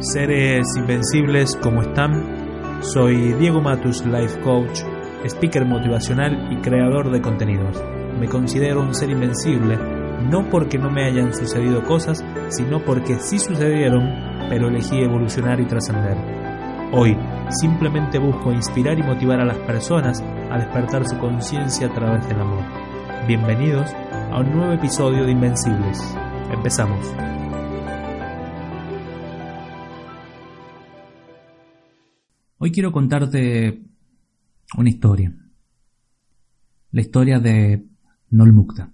Seres invencibles, ¿cómo están? Soy Diego Matus, Life Coach, speaker motivacional y creador de contenidos. Me considero un ser invencible, no porque no me hayan sucedido cosas, sino porque sí sucedieron, pero elegí evolucionar y trascender. Hoy simplemente busco inspirar y motivar a las personas a despertar su conciencia a través del amor. Bienvenidos a un nuevo episodio de Invencibles. Empezamos. Hoy quiero contarte una historia. La historia de Nolmukta.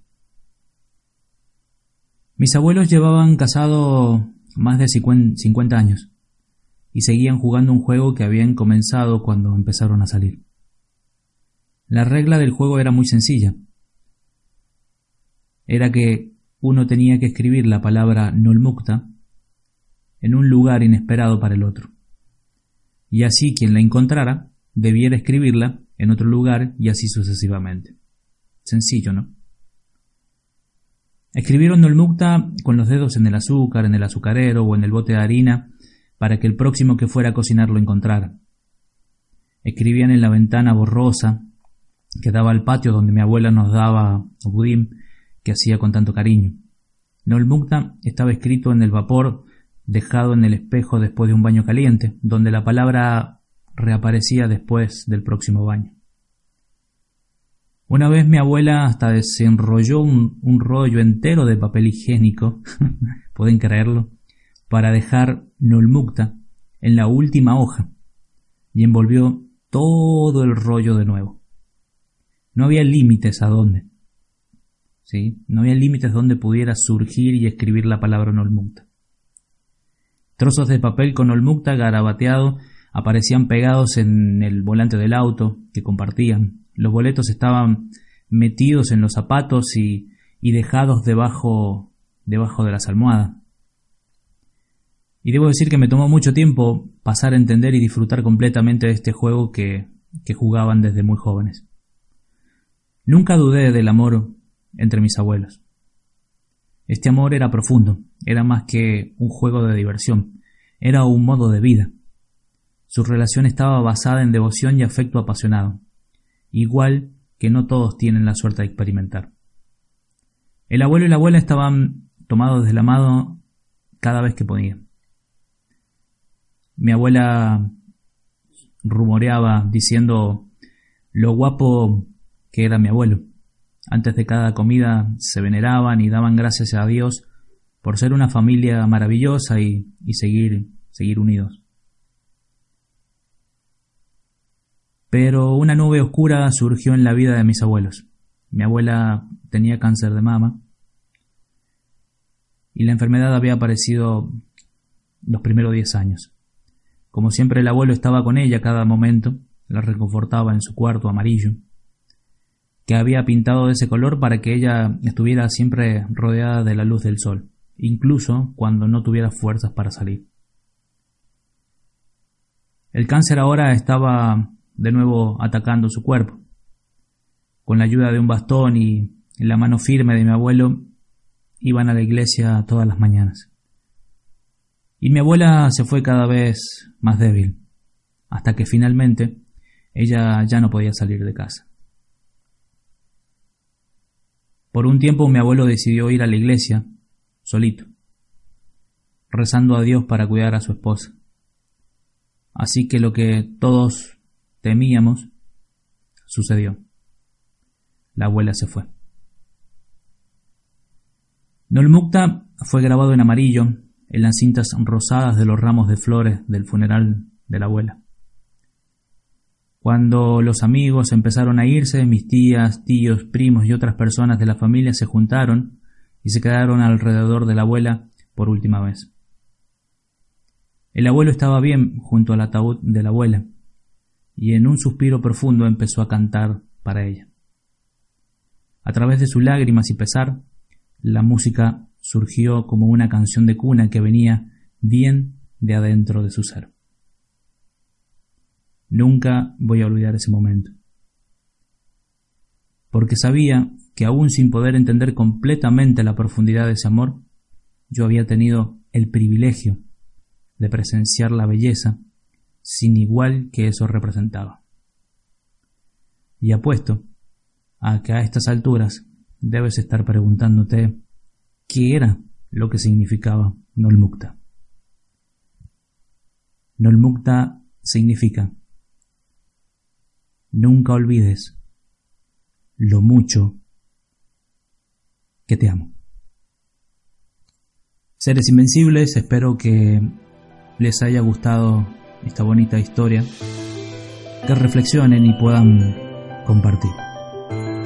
Mis abuelos llevaban casados más de 50 años y seguían jugando un juego que habían comenzado cuando empezaron a salir. La regla del juego era muy sencilla. Era que uno tenía que escribir la palabra Nolmukta en un lugar inesperado para el otro. Y así quien la encontrara debiera escribirla en otro lugar y así sucesivamente. Sencillo, ¿no? Escribieron Nolmukta con los dedos en el azúcar, en el azucarero o en el bote de harina para que el próximo que fuera a cocinar lo encontrara. Escribían en la ventana borrosa que daba al patio donde mi abuela nos daba budín que hacía con tanto cariño. Nolmukta estaba escrito en el vapor dejado en el espejo después de un baño caliente, donde la palabra reaparecía después del próximo baño. Una vez mi abuela hasta desenrolló un, rollo entero de papel higiénico, pueden creerlo, para dejar Nolmukta en la última hoja y envolvió todo el rollo de nuevo. No había límites a dónde. ¿Sí? No había límites donde pudiera surgir y escribir la palabra Nolmukta. Trozos de papel con Olmukta garabateado aparecían pegados en el volante del auto que compartían. Los boletos estaban metidos en los zapatos y, y dejados debajo, debajo de las almohadas. Y debo decir que me tomó mucho tiempo pasar a entender y disfrutar completamente de este juego que, que jugaban desde muy jóvenes. Nunca dudé del amor entre mis abuelos. Este amor era profundo, era más que un juego de diversión, era un modo de vida. Su relación estaba basada en devoción y afecto apasionado, igual que no todos tienen la suerte de experimentar. El abuelo y la abuela estaban tomados de la mano cada vez que podían. Mi abuela rumoreaba diciendo lo guapo que era mi abuelo. Antes de cada comida se veneraban y daban gracias a Dios por ser una familia maravillosa y, seguir, seguir unidos. Pero una nube oscura surgió en la vida de mis abuelos. Mi abuela tenía cáncer de mama y la enfermedad había aparecido los primeros diez años. Como siempre el abuelo estaba con ella cada momento, la reconfortaba en su cuarto amarillo que había pintado de ese color para que ella estuviera siempre rodeada de la luz del sol, incluso cuando no tuviera fuerzas para salir. El cáncer ahora estaba de nuevo atacando su cuerpo. Con la ayuda de un bastón y la mano firme de mi abuelo, iban a la iglesia todas las mañanas. Y mi abuela se fue cada vez más débil, hasta que finalmente ella ya no podía salir de casa. Por un tiempo mi abuelo decidió ir a la iglesia, solito, rezando a Dios para cuidar a su esposa. Así que lo que todos temíamos sucedió. La abuela se fue. Nolmukta fue grabado en amarillo en las cintas rosadas de los ramos de flores del funeral de la abuela. Cuando los amigos empezaron a irse, mis tías, tíos, primos y otras personas de la familia se juntaron y se quedaron alrededor de la abuela por última vez. El abuelo estaba bien junto al ataúd de la abuela y en un suspiro profundo empezó a cantar para ella. A través de sus lágrimas y pesar, la música surgió como una canción de cuna que venía bien de adentro de su ser. Nunca voy a olvidar ese momento. Porque sabía que aún sin poder entender completamente la profundidad de ese amor, yo había tenido el privilegio de presenciar la belleza sin igual que eso representaba. Y apuesto a que a estas alturas debes estar preguntándote qué era lo que significaba Nolmukta. Nolmukta significa nunca olvides lo mucho que te amo. Seres Invencibles, espero que les haya gustado esta bonita historia, que reflexionen y puedan compartir.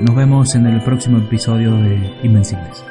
Nos vemos en el próximo episodio de Invencibles.